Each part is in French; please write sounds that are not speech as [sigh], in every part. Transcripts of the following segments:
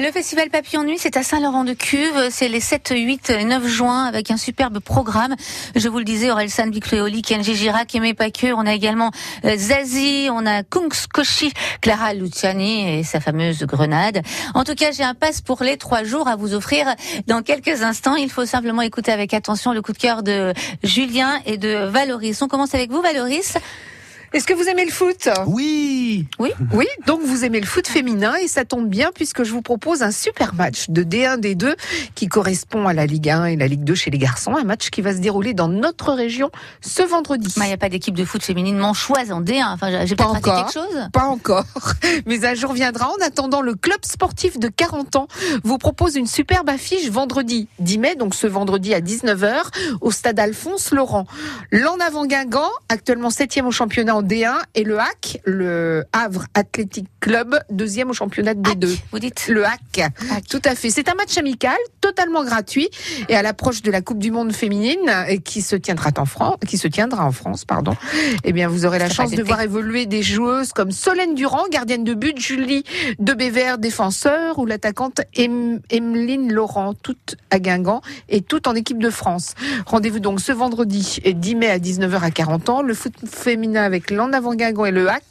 Le festival Papillon Nuit, c'est à Saint-Laurent-de-Cuve. C'est les 7, 8, 9 juin avec un superbe programme. Je vous le disais, Orelsan Bicléoli, Kenji Girac, Aimé Paqueux. On a également euh, Zazie, on a Kungskoshi, Clara Luciani et sa fameuse grenade. En tout cas, j'ai un passe pour les trois jours à vous offrir dans quelques instants. Il faut simplement écouter avec attention le coup de cœur de Julien et de Valoris. On commence avec vous, Valoris. Est-ce que vous aimez le foot Oui Oui? Oui, donc vous aimez le foot féminin et ça tombe bien puisque je vous propose un super match de D1, D2 qui correspond à la Ligue 1 et la Ligue 2 chez les garçons. Un match qui va se dérouler dans notre région ce vendredi. Il n'y a pas d'équipe de foot féminine manchoise en D1. Enfin, j'ai pas encore quelque chose Pas encore. [laughs] Mais un jour viendra. En attendant, le club sportif de 40 ans vous propose une superbe affiche vendredi 10 mai, donc ce vendredi à 19h au stade Alphonse Laurent. L'en avant Guingamp, actuellement 7 au championnat en D1 et le HAC, le Havre Athletic Club, deuxième au championnat de D2. vous dites Le HAC. Tout à fait. C'est un match amical, totalement gratuit et à l'approche de la Coupe du Monde féminine qui se tiendra en France, qui se tiendra en France, pardon. Eh bien, vous aurez la chance de voir évoluer des joueuses comme Solène Durand, gardienne de but, Julie Debéver, défenseur, ou l'attaquante Emeline Laurent, toute à Guingamp et toute en équipe de France. Rendez-vous donc ce vendredi 10 mai à 19h à 40 ans. Le foot féminin avec l'En Avant Guingamp et le HAC,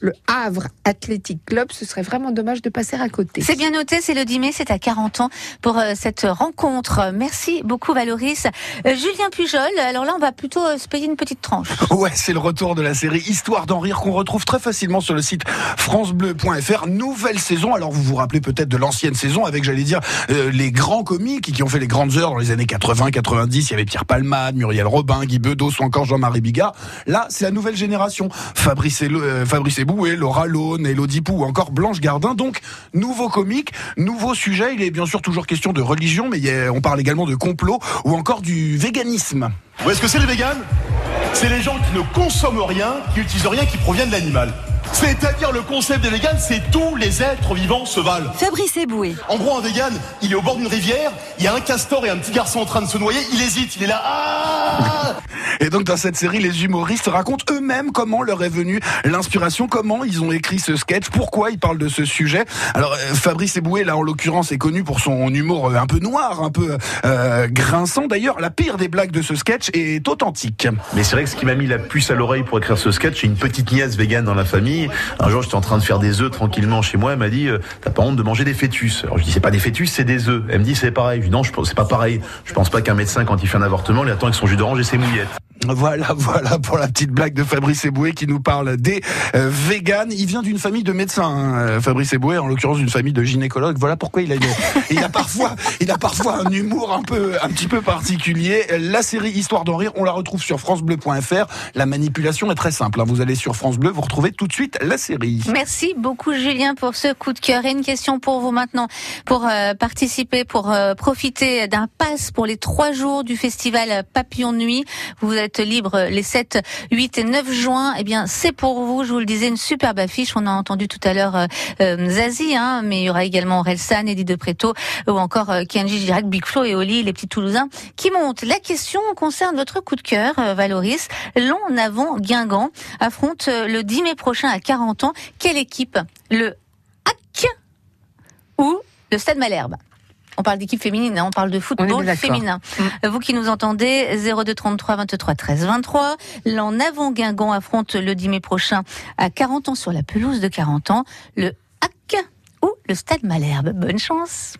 le Havre Athletic Club. Ce serait vraiment dommage de passer à côté. C'est bien noté, c'est le 10 mai, c'est à 40 ans pour euh, cette rencontre. Merci beaucoup Valoris. Euh, Julien Pujol, alors là on va plutôt euh, se payer une petite tranche. [laughs] Ouais, c'est le retour de la série Histoire d'en rire qu'on retrouve très facilement sur le site francebleu.fr. Nouvelle saison, alors vous vous rappelez peut-être de l'ancienne saison avec, j'allais dire, les grands comiques qui ont fait les grandes heures dans les années 80, 90. Il y avait Pierre Palmade, Muriel Robin, Guy Bedos ou encore Jean-Marie Bigard. Là, c'est la nouvelle génération Fabrice, euh, Fabrice Eboué, Laura Lone, Elodie Pou ou encore Blanche Gardin. Donc, nouveau comique, nouveau sujet. Il est bien sûr toujours question de religion, mais on parle également de complot ou encore du véganisme. Où est-ce que c'est les véganes? C'est les gens qui ne consomment rien, qui n'utilisent rien qui provient de l'animal. C'est-à-dire le concept des véganes, c'est tous les êtres vivants se valent. Fabrice Eboué. En gros, un vegan, il est au bord d'une rivière, il y a un castor et un petit garçon en train de se noyer, il hésite, il est là. Ah et donc dans cette série, les humoristes racontent eux-mêmes comment leur est venue l'inspiration, comment ils ont écrit ce sketch, pourquoi ils parlent de ce sujet. Alors euh, Fabrice Eboué, là en l'occurrence, est connu pour son humour euh, un peu noir, un peu euh, grinçant. D'ailleurs, la pire des blagues de ce sketch est authentique. Mais c'est vrai que ce qui m'a mis la puce à l'oreille pour écrire ce sketch, c'est une petite nièce végane dans la famille. Un jour, j'étais en train de faire des œufs tranquillement chez moi. Elle m'a dit, t'as pas honte de manger des fœtus? Alors je dis, c'est pas des fœtus, c'est des œufs. Elle me dit, c'est pareil. Je dis, non, c'est pas pareil. Je pense pas qu'un médecin, quand il fait un avortement, il attend avec son jus d'orange et ses mouillettes. Voilà, [laughs] voilà pour la petite blague de Fabrice Eboué qui nous parle des euh, véganes. Il vient d'une famille de médecins, hein, euh, Fabrice Eboué, en l'occurrence d'une famille de gynécologues. Voilà pourquoi il a, il a parfois, il a parfois un humour un peu, un petit peu particulier. La série Histoire d'en rire, on la retrouve sur francebleu.fr. La manipulation est très simple. Hein. Vous allez sur France Bleu, vous retrouvez tout de suite la série. Merci beaucoup Julien pour ce coup de cœur. Et une question pour vous maintenant, pour euh, participer, pour profiter d'un pass pour les trois jours du festival Papillon Nuit. Vous êtes libre les 7, 8 et 9 juin. Eh bien, c'est pour vous. Je vous le disais, une superbe affiche. On a entendu tout à l'heure euh, euh Zazie, hein, mais il y aura également Relsan, Eddie De Preto, ou encore euh, Kenji Girac, Big Flo et Oli, les petits Toulousains, qui montent. La question concerne votre coup de cœur, euh, Valoris. Long avant Guingamp affronte le 10 mai prochain à 40 ans. Quelle équipe? Le HAC ou le Stade Malherbe? On parle d'équipe féminine, hein, on parle de football féminin. Mm. Vous qui nous entendez, 02 33 23 13 23. L'en avant Guingamp affronte le 10 mai prochain à 40 ans sur la pelouse de 40 ans le HAC ou le Stade Malherbe. Bonne chance.